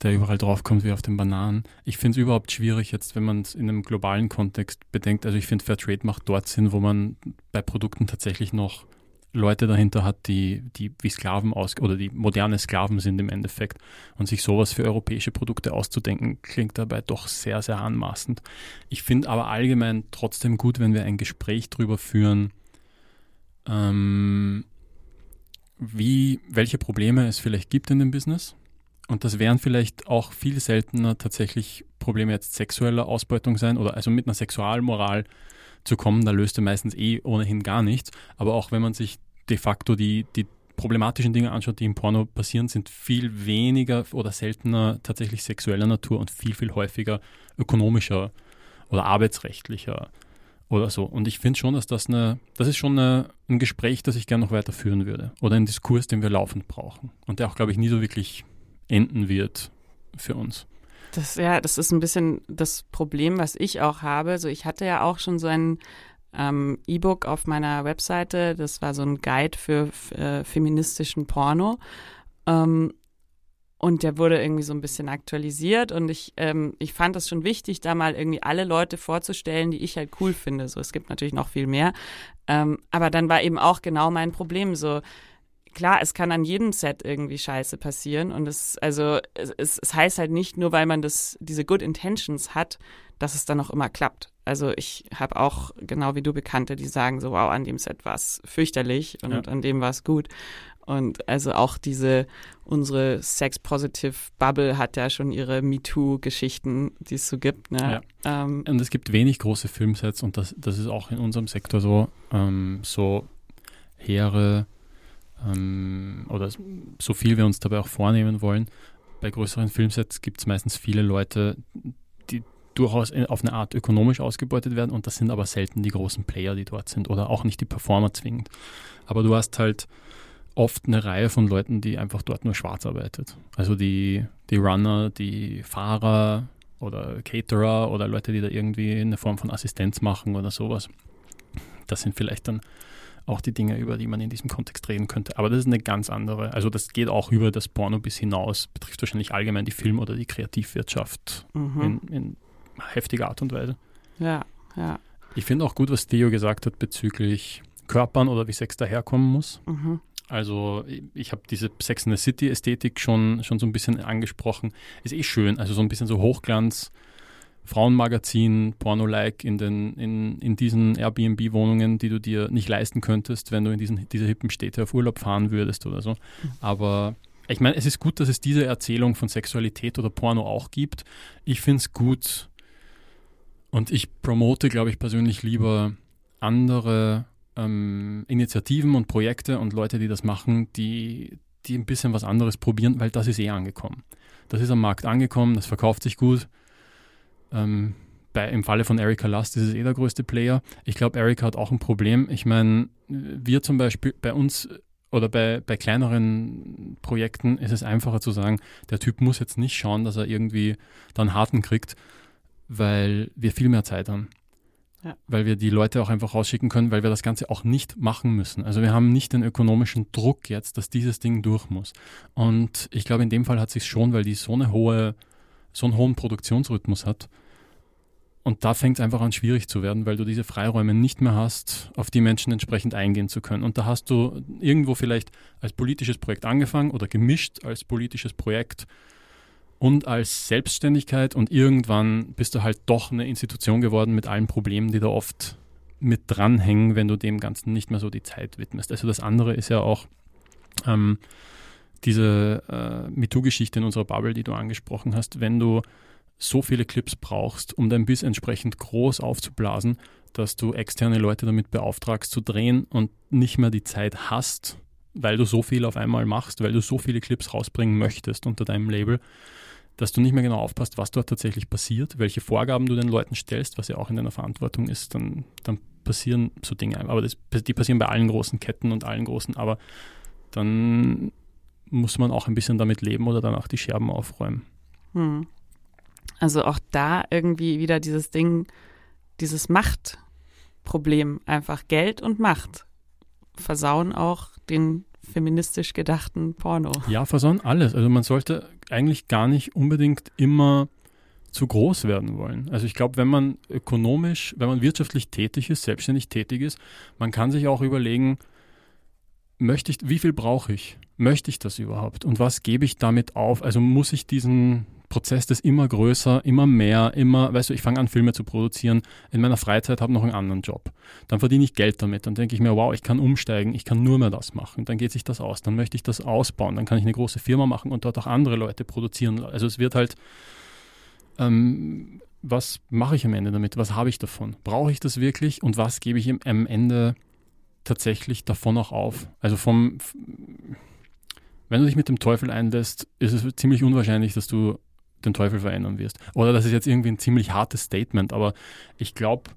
der überall draufkommt wie auf den Bananen. Ich finde es überhaupt schwierig jetzt, wenn man es in einem globalen Kontext bedenkt. Also ich finde Fair Trade macht dort Sinn, wo man bei Produkten tatsächlich noch Leute dahinter hat, die, die wie Sklaven aus oder die moderne Sklaven sind im Endeffekt. Und sich sowas für europäische Produkte auszudenken, klingt dabei doch sehr, sehr anmaßend. Ich finde aber allgemein trotzdem gut, wenn wir ein Gespräch darüber führen, ähm, wie, welche Probleme es vielleicht gibt in dem Business. Und das wären vielleicht auch viel seltener tatsächlich Probleme jetzt sexueller Ausbeutung sein oder also mit einer Sexualmoral zu kommen, da löst er meistens eh ohnehin gar nichts. Aber auch wenn man sich de facto die, die problematischen Dinge anschaut, die im Porno passieren, sind viel weniger oder seltener tatsächlich sexueller Natur und viel, viel häufiger ökonomischer oder arbeitsrechtlicher oder so. Und ich finde schon, dass das eine, das ist schon eine, ein Gespräch, das ich gerne noch weiterführen würde. Oder ein Diskurs, den wir laufend brauchen. Und der auch, glaube ich, nie so wirklich enden wird für uns. Das, ja, das ist ein bisschen das Problem, was ich auch habe. So, ich hatte ja auch schon so ein ähm, E-Book auf meiner Webseite. Das war so ein Guide für äh, feministischen Porno. Ähm, und der wurde irgendwie so ein bisschen aktualisiert und ich, ähm, ich fand es schon wichtig, da mal irgendwie alle Leute vorzustellen, die ich halt cool finde. So, es gibt natürlich noch viel mehr. Ähm, aber dann war eben auch genau mein Problem so, klar, es kann an jedem Set irgendwie Scheiße passieren und es, also, es, es heißt halt nicht nur, weil man das, diese Good Intentions hat, dass es dann auch immer klappt. Also ich habe auch genau wie du Bekannte, die sagen so, wow, an dem Set war es fürchterlich und ja. an dem war es gut. Und also auch diese, unsere Sex-Positive-Bubble hat ja schon ihre MeToo-Geschichten, die es so gibt. Ne? Ja. Ähm, und es gibt wenig große Filmsets und das, das ist auch in unserem Sektor so, ähm, so hehre ähm, oder so viel wir uns dabei auch vornehmen wollen. Bei größeren Filmsets gibt es meistens viele Leute, die durchaus auf eine Art ökonomisch ausgebeutet werden und das sind aber selten die großen Player, die dort sind oder auch nicht die Performer zwingend. Aber du hast halt oft eine Reihe von Leuten, die einfach dort nur schwarz arbeitet. Also die, die Runner, die Fahrer oder Caterer oder Leute, die da irgendwie eine Form von Assistenz machen oder sowas. Das sind vielleicht dann auch die Dinge, über die man in diesem Kontext reden könnte. Aber das ist eine ganz andere, also das geht auch über das Porno bis hinaus, betrifft wahrscheinlich allgemein die Film- oder die Kreativwirtschaft mhm. in, in heftiger Art und Weise. Ja, ja. Ich finde auch gut, was Theo gesagt hat bezüglich Körpern oder wie Sex daherkommen muss. Mhm. Also ich habe diese Sex in the City Ästhetik schon, schon so ein bisschen angesprochen. Ist eh schön, also so ein bisschen so Hochglanz, Frauenmagazin, Porno-like in, in, in diesen Airbnb-Wohnungen, die du dir nicht leisten könntest, wenn du in diesen, diese hippen Städte auf Urlaub fahren würdest oder so. Mhm. Aber ich meine, es ist gut, dass es diese Erzählung von Sexualität oder Porno auch gibt. Ich finde es gut und ich promote, glaube ich, persönlich lieber andere ähm, Initiativen und Projekte und Leute, die das machen, die, die ein bisschen was anderes probieren, weil das ist eh angekommen. Das ist am Markt angekommen, das verkauft sich gut. Ähm, bei, Im Falle von Erika Lust ist es eh der größte Player. Ich glaube, Erika hat auch ein Problem. Ich meine, wir zum Beispiel bei uns oder bei, bei kleineren Projekten ist es einfacher zu sagen, der Typ muss jetzt nicht schauen, dass er irgendwie dann Harten kriegt, weil wir viel mehr Zeit haben. Weil wir die Leute auch einfach rausschicken können, weil wir das Ganze auch nicht machen müssen. Also wir haben nicht den ökonomischen Druck jetzt, dass dieses Ding durch muss. Und ich glaube, in dem Fall hat sich schon, weil die so eine hohe, so einen hohen Produktionsrhythmus hat. Und da fängt es einfach an, schwierig zu werden, weil du diese Freiräume nicht mehr hast, auf die Menschen entsprechend eingehen zu können. Und da hast du irgendwo vielleicht als politisches Projekt angefangen oder gemischt als politisches Projekt und als Selbstständigkeit und irgendwann bist du halt doch eine Institution geworden mit allen Problemen, die da oft mit dranhängen, wenn du dem Ganzen nicht mehr so die Zeit widmest. Also das andere ist ja auch ähm, diese äh, MeToo-Geschichte in unserer Bubble, die du angesprochen hast, wenn du so viele Clips brauchst, um dein Biss entsprechend groß aufzublasen, dass du externe Leute damit beauftragst zu drehen und nicht mehr die Zeit hast, weil du so viel auf einmal machst, weil du so viele Clips rausbringen möchtest unter deinem Label, dass du nicht mehr genau aufpasst, was dort tatsächlich passiert, welche Vorgaben du den Leuten stellst, was ja auch in deiner Verantwortung ist, dann, dann passieren so Dinge. Aber das, die passieren bei allen großen Ketten und allen großen, aber dann muss man auch ein bisschen damit leben oder danach die Scherben aufräumen. Hm. Also auch da irgendwie wieder dieses Ding, dieses Machtproblem, einfach Geld und Macht versauen auch den feministisch gedachten Porno. Ja, versauen alles. Also man sollte eigentlich gar nicht unbedingt immer zu groß werden wollen. Also ich glaube, wenn man ökonomisch, wenn man wirtschaftlich tätig ist, selbstständig tätig ist, man kann sich auch überlegen, möchte ich, wie viel brauche ich? Möchte ich das überhaupt? Und was gebe ich damit auf? Also muss ich diesen, Prozess des immer größer, immer mehr, immer, weißt du, ich fange an, Filme zu produzieren, in meiner Freizeit habe noch einen anderen Job. Dann verdiene ich Geld damit, dann denke ich mir, wow, ich kann umsteigen, ich kann nur mehr das machen. Dann geht sich das aus, dann möchte ich das ausbauen, dann kann ich eine große Firma machen und dort auch andere Leute produzieren. Also es wird halt, ähm, was mache ich am Ende damit? Was habe ich davon? Brauche ich das wirklich? Und was gebe ich am Ende tatsächlich davon auch auf? Also vom, wenn du dich mit dem Teufel einlässt, ist es ziemlich unwahrscheinlich, dass du den Teufel verändern wirst. Oder das ist jetzt irgendwie ein ziemlich hartes Statement, aber ich glaube,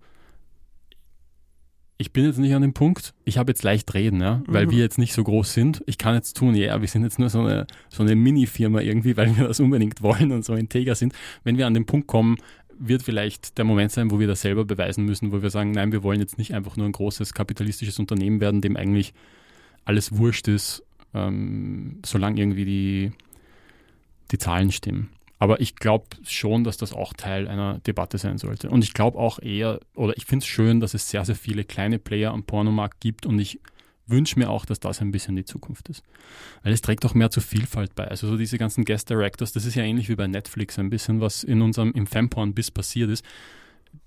ich bin jetzt nicht an dem Punkt, ich habe jetzt leicht reden, ja, weil mhm. wir jetzt nicht so groß sind. Ich kann jetzt tun, ja, wir sind jetzt nur so eine, so eine Mini-Firma irgendwie, weil wir das unbedingt wollen und so integer sind. Wenn wir an den Punkt kommen, wird vielleicht der Moment sein, wo wir das selber beweisen müssen, wo wir sagen, nein, wir wollen jetzt nicht einfach nur ein großes kapitalistisches Unternehmen werden, dem eigentlich alles wurscht ist, ähm, solange irgendwie die, die Zahlen stimmen. Aber ich glaube schon, dass das auch Teil einer Debatte sein sollte. Und ich glaube auch eher, oder ich finde es schön, dass es sehr, sehr viele kleine Player am Pornomarkt gibt und ich wünsche mir auch, dass das ein bisschen die Zukunft ist. Weil es trägt auch mehr zur Vielfalt bei. Also so diese ganzen Guest Directors, das ist ja ähnlich wie bei Netflix ein bisschen, was in unserem, im Fanporn bis passiert ist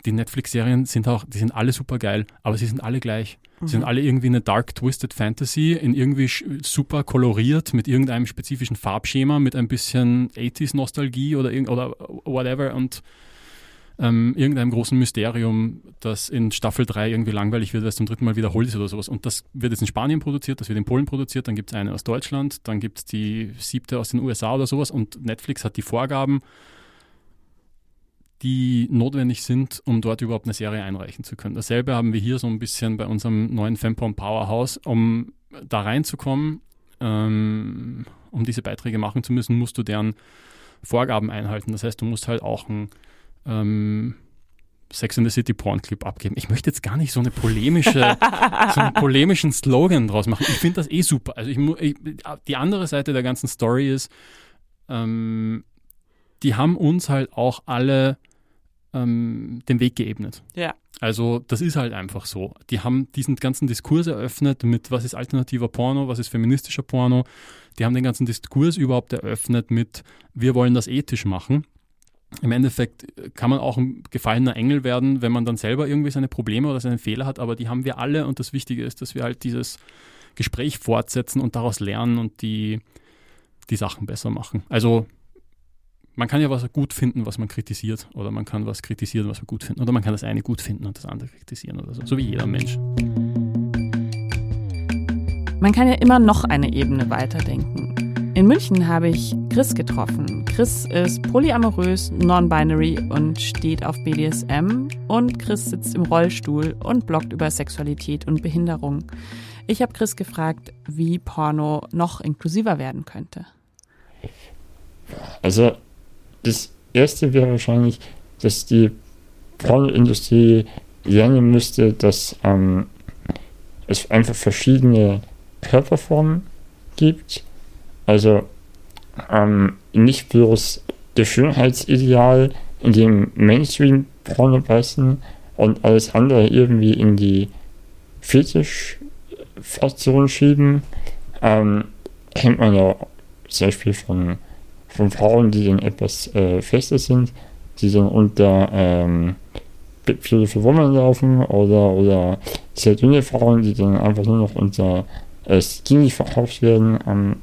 die Netflix-Serien sind auch, die sind alle super geil, aber sie sind alle gleich. Mhm. Sie sind mhm. alle irgendwie eine Dark Twisted Fantasy, in irgendwie super koloriert, mit irgendeinem spezifischen Farbschema, mit ein bisschen 80s-Nostalgie oder, oder whatever und ähm, irgendeinem großen Mysterium, das in Staffel 3 irgendwie langweilig wird, weil es zum dritten Mal wiederholt ist oder sowas. Und das wird jetzt in Spanien produziert, das wird in Polen produziert, dann gibt es eine aus Deutschland, dann gibt es die siebte aus den USA oder sowas und Netflix hat die Vorgaben, die notwendig sind, um dort überhaupt eine Serie einreichen zu können. Dasselbe haben wir hier so ein bisschen bei unserem neuen Fanporn Powerhouse. Um da reinzukommen, ähm, um diese Beiträge machen zu müssen, musst du deren Vorgaben einhalten. Das heißt, du musst halt auch ein ähm, Sex in the City Porn Clip abgeben. Ich möchte jetzt gar nicht so eine polemische, so einen polemischen Slogan draus machen. Ich finde das eh super. Also ich, ich, die andere Seite der ganzen Story ist, ähm, die haben uns halt auch alle ähm, den Weg geebnet. Ja. Also das ist halt einfach so. Die haben diesen ganzen Diskurs eröffnet mit, was ist alternativer Porno, was ist feministischer Porno. Die haben den ganzen Diskurs überhaupt eröffnet mit, wir wollen das ethisch machen. Im Endeffekt kann man auch ein gefallener Engel werden, wenn man dann selber irgendwie seine Probleme oder seine Fehler hat, aber die haben wir alle und das Wichtige ist, dass wir halt dieses Gespräch fortsetzen und daraus lernen und die, die Sachen besser machen. Also man kann ja was gut finden, was man kritisiert, oder man kann was kritisieren, was man gut finden, oder man kann das eine gut finden und das andere kritisieren oder so, so wie jeder Mensch. Man kann ja immer noch eine Ebene weiterdenken. In München habe ich Chris getroffen. Chris ist polyamorös, non-binary und steht auf BDSM. Und Chris sitzt im Rollstuhl und bloggt über Sexualität und Behinderung. Ich habe Chris gefragt, wie Porno noch inklusiver werden könnte. Also das Erste wäre wahrscheinlich, dass die Pornoindustrie lernen müsste, dass ähm, es einfach verschiedene Körperformen gibt. Also ähm, nicht bloß das Schönheitsideal in dem Mainstream-Porno passen und alles andere irgendwie in die Fetisch-Fraktion schieben. Ähm, kennt man ja zum Beispiel von von Frauen, die dann etwas äh, fester sind, die dann unter ähm, für Women laufen oder, oder sehr dünne Frauen, die dann einfach nur noch unter äh, Skinny verkauft werden. Ähm,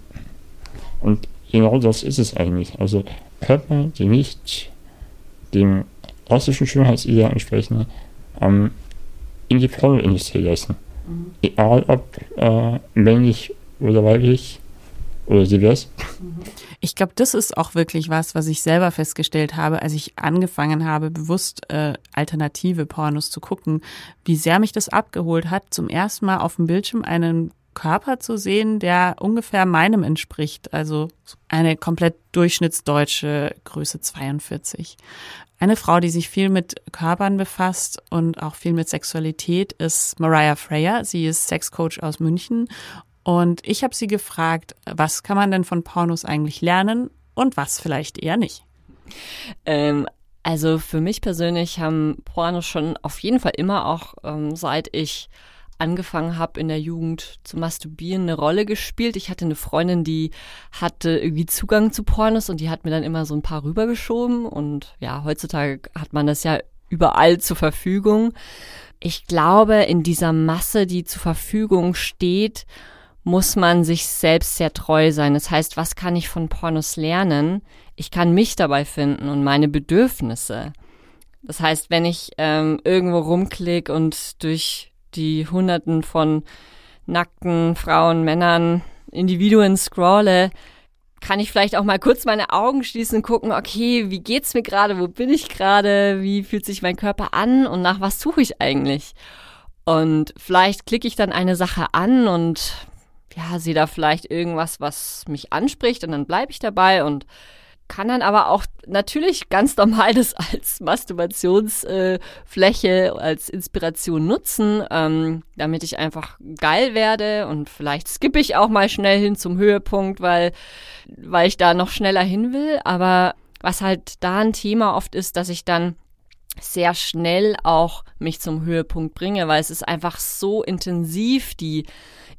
und genau das ist es eigentlich. Also Körper, die nicht dem klassischen Schönheitsideal entsprechen, ähm, in die Pornoindustrie lassen. Mhm. Egal ob äh, männlich oder weiblich oder divers. Mhm. Ich glaube, das ist auch wirklich was, was ich selber festgestellt habe, als ich angefangen habe, bewusst äh, alternative Pornos zu gucken, wie sehr mich das abgeholt hat, zum ersten Mal auf dem Bildschirm einen Körper zu sehen, der ungefähr meinem entspricht. Also eine komplett durchschnittsdeutsche Größe 42. Eine Frau, die sich viel mit Körpern befasst und auch viel mit Sexualität, ist Mariah Freyer. Sie ist Sexcoach aus München und ich habe sie gefragt, was kann man denn von Pornos eigentlich lernen und was vielleicht eher nicht? Ähm, also für mich persönlich haben Pornos schon auf jeden Fall immer auch, ähm, seit ich angefangen habe in der Jugend zu masturbieren, eine Rolle gespielt. Ich hatte eine Freundin, die hatte irgendwie Zugang zu Pornos und die hat mir dann immer so ein paar rübergeschoben. Und ja, heutzutage hat man das ja überall zur Verfügung. Ich glaube, in dieser Masse, die zur Verfügung steht, muss man sich selbst sehr treu sein. Das heißt, was kann ich von Pornos lernen? Ich kann mich dabei finden und meine Bedürfnisse. Das heißt, wenn ich ähm, irgendwo rumklick und durch die Hunderten von nackten Frauen, Männern, Individuen scrolle, kann ich vielleicht auch mal kurz meine Augen schließen und gucken, okay, wie geht's mir gerade, wo bin ich gerade, wie fühlt sich mein Körper an und nach was suche ich eigentlich? Und vielleicht klicke ich dann eine Sache an und ja, sehe da vielleicht irgendwas, was mich anspricht und dann bleibe ich dabei und kann dann aber auch natürlich ganz normal das als Masturbationsfläche, äh, als Inspiration nutzen, ähm, damit ich einfach geil werde und vielleicht skippe ich auch mal schnell hin zum Höhepunkt, weil, weil ich da noch schneller hin will. Aber was halt da ein Thema oft ist, dass ich dann sehr schnell auch mich zum Höhepunkt bringe, weil es ist einfach so intensiv, die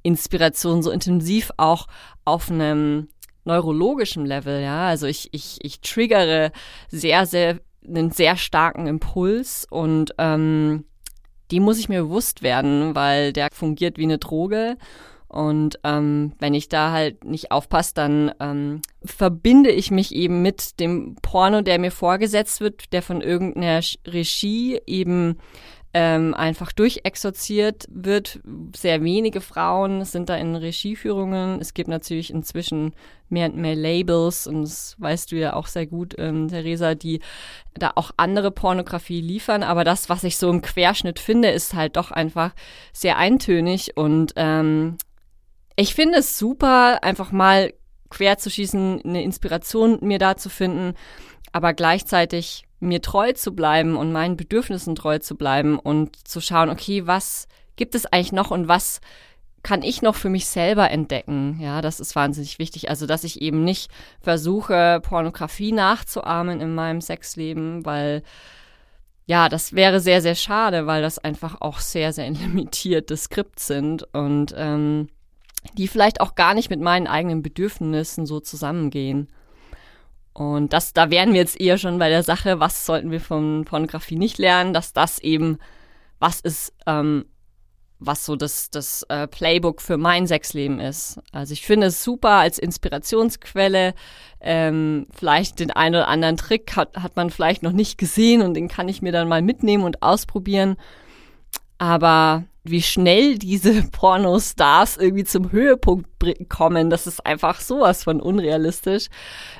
Inspiration so intensiv auch auf einem neurologischen Level, ja. Also ich, ich, ich triggere sehr, sehr, einen sehr starken Impuls und ähm, die muss ich mir bewusst werden, weil der fungiert wie eine Droge. Und ähm, wenn ich da halt nicht aufpasse, dann ähm, verbinde ich mich eben mit dem Porno, der mir vorgesetzt wird, der von irgendeiner Regie eben ähm, einfach durchexorziert wird. Sehr wenige Frauen sind da in Regieführungen. Es gibt natürlich inzwischen mehr und mehr Labels und das weißt du ja auch sehr gut, ähm, Theresa, die da auch andere Pornografie liefern. Aber das, was ich so im Querschnitt finde, ist halt doch einfach sehr eintönig und ähm, ich finde es super, einfach mal quer zu schießen, eine Inspiration mir da zu finden, aber gleichzeitig mir treu zu bleiben und meinen Bedürfnissen treu zu bleiben und zu schauen, okay, was gibt es eigentlich noch und was kann ich noch für mich selber entdecken? Ja, das ist wahnsinnig wichtig. Also, dass ich eben nicht versuche, Pornografie nachzuahmen in meinem Sexleben, weil ja, das wäre sehr, sehr schade, weil das einfach auch sehr, sehr limitierte Skripts sind und ähm, die vielleicht auch gar nicht mit meinen eigenen Bedürfnissen so zusammengehen. Und das, da wären wir jetzt eher schon bei der Sache, was sollten wir von Pornografie nicht lernen, dass das eben was ist, ähm, was so das, das äh, Playbook für mein Sexleben ist. Also ich finde es super als Inspirationsquelle. Ähm, vielleicht den einen oder anderen Trick hat, hat man vielleicht noch nicht gesehen und den kann ich mir dann mal mitnehmen und ausprobieren. Aber wie schnell diese Pornostars irgendwie zum Höhepunkt kommen, das ist einfach sowas von unrealistisch.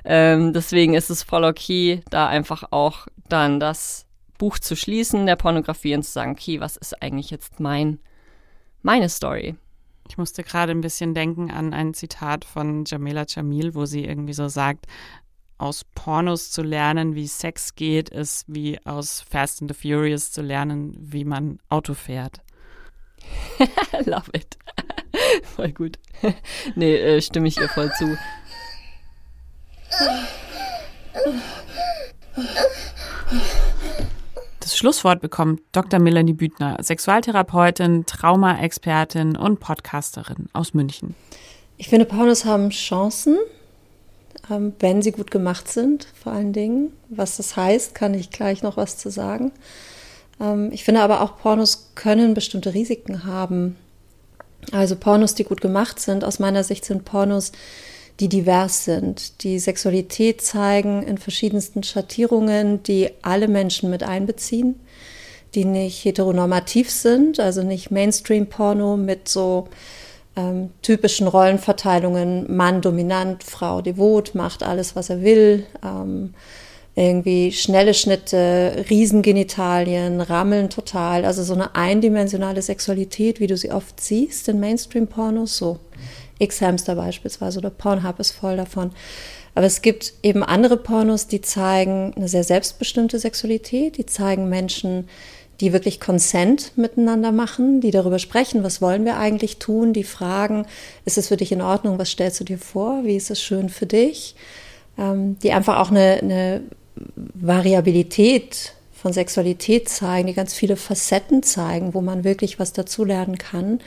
Ähm, deswegen ist es voll okay, da einfach auch dann das Buch zu schließen, der Pornografie und zu sagen, okay, was ist eigentlich jetzt mein, meine Story? Ich musste gerade ein bisschen denken an ein Zitat von Jamila Jamil, wo sie irgendwie so sagt, aus Pornos zu lernen, wie Sex geht, ist wie aus Fast and the Furious zu lernen, wie man Auto fährt. Love it. voll gut. nee, äh, stimme ich ihr voll zu. Das Schlusswort bekommt Dr. Melanie Büthner, Sexualtherapeutin, Trauma-Expertin und Podcasterin aus München. Ich finde, Pornos haben Chancen, wenn sie gut gemacht sind, vor allen Dingen. Was das heißt, kann ich gleich noch was zu sagen. Ähm, ich finde aber auch, Pornos können bestimmte Risiken haben. Also Pornos, die gut gemacht sind, aus meiner Sicht sind Pornos, die divers sind, die Sexualität zeigen in verschiedensten Schattierungen, die alle Menschen mit einbeziehen, die nicht heteronormativ sind, also nicht Mainstream-Porno mit so ähm, typischen Rollenverteilungen, Mann dominant, Frau devot, macht alles, was er will, ähm, irgendwie schnelle Schnitte, Riesengenitalien, Rammeln total, also so eine eindimensionale Sexualität, wie du sie oft siehst in Mainstream-Pornos, so X-Hamster beispielsweise oder Pornhub ist voll davon. Aber es gibt eben andere Pornos, die zeigen eine sehr selbstbestimmte Sexualität, die zeigen Menschen, die wirklich Consent miteinander machen, die darüber sprechen, was wollen wir eigentlich tun, die fragen, ist es für dich in Ordnung, was stellst du dir vor, wie ist es schön für dich, ähm, die einfach auch eine, eine Variabilität von Sexualität zeigen, die ganz viele Facetten zeigen, wo man wirklich was dazulernen kann.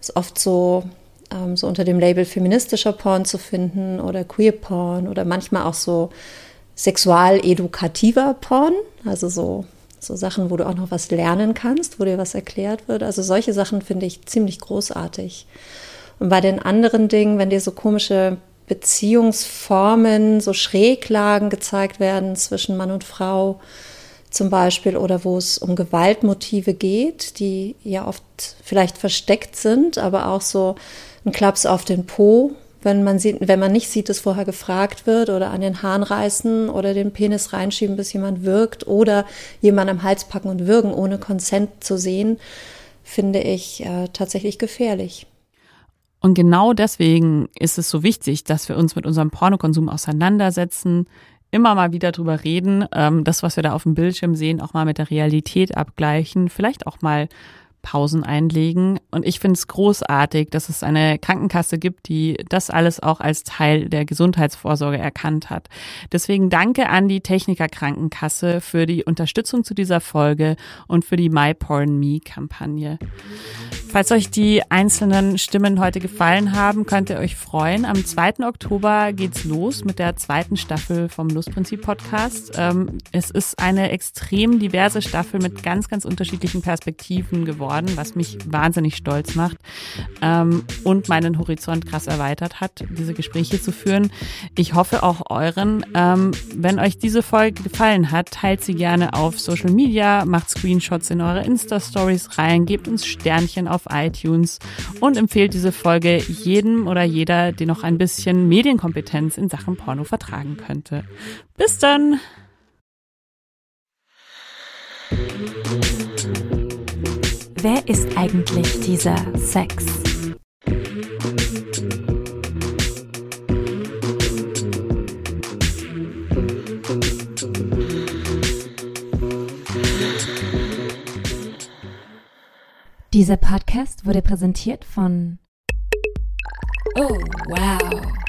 Ist oft so, ähm, so unter dem Label feministischer Porn zu finden oder Queer Porn oder manchmal auch so sexual-edukativer Porn, also so, so Sachen, wo du auch noch was lernen kannst, wo dir was erklärt wird. Also solche Sachen finde ich ziemlich großartig. Und bei den anderen Dingen, wenn dir so komische Beziehungsformen, so Schräglagen gezeigt werden zwischen Mann und Frau zum Beispiel oder wo es um Gewaltmotive geht, die ja oft vielleicht versteckt sind, aber auch so ein Klaps auf den Po, wenn man sieht, wenn man nicht sieht, dass vorher gefragt wird oder an den Haaren reißen oder den Penis reinschieben, bis jemand wirkt oder jemand am Hals packen und würgen, ohne Konsent zu sehen, finde ich äh, tatsächlich gefährlich. Und genau deswegen ist es so wichtig, dass wir uns mit unserem Pornokonsum auseinandersetzen, immer mal wieder drüber reden, ähm, das, was wir da auf dem Bildschirm sehen, auch mal mit der Realität abgleichen, vielleicht auch mal Pausen einlegen. Und ich finde es großartig, dass es eine Krankenkasse gibt, die das alles auch als Teil der Gesundheitsvorsorge erkannt hat. Deswegen danke an die Techniker Krankenkasse für die Unterstützung zu dieser Folge und für die My Porn Me Kampagne. Falls euch die einzelnen Stimmen heute gefallen haben, könnt ihr euch freuen. Am 2. Oktober geht's los mit der zweiten Staffel vom Lustprinzip Podcast. Ähm, es ist eine extrem diverse Staffel mit ganz, ganz unterschiedlichen Perspektiven geworden, was mich wahnsinnig stolz macht ähm, und meinen Horizont krass erweitert hat, diese Gespräche zu führen. Ich hoffe auch euren. Ähm, wenn euch diese Folge gefallen hat, teilt sie gerne auf Social Media, macht Screenshots in eure Insta-Stories rein, gebt uns Sternchen auf iTunes und empfehlt diese Folge jedem oder jeder, die noch ein bisschen Medienkompetenz in Sachen Porno vertragen könnte. Bis dann! Wer ist eigentlich dieser Sex? Dieser Podcast wurde präsentiert von Oh, wow.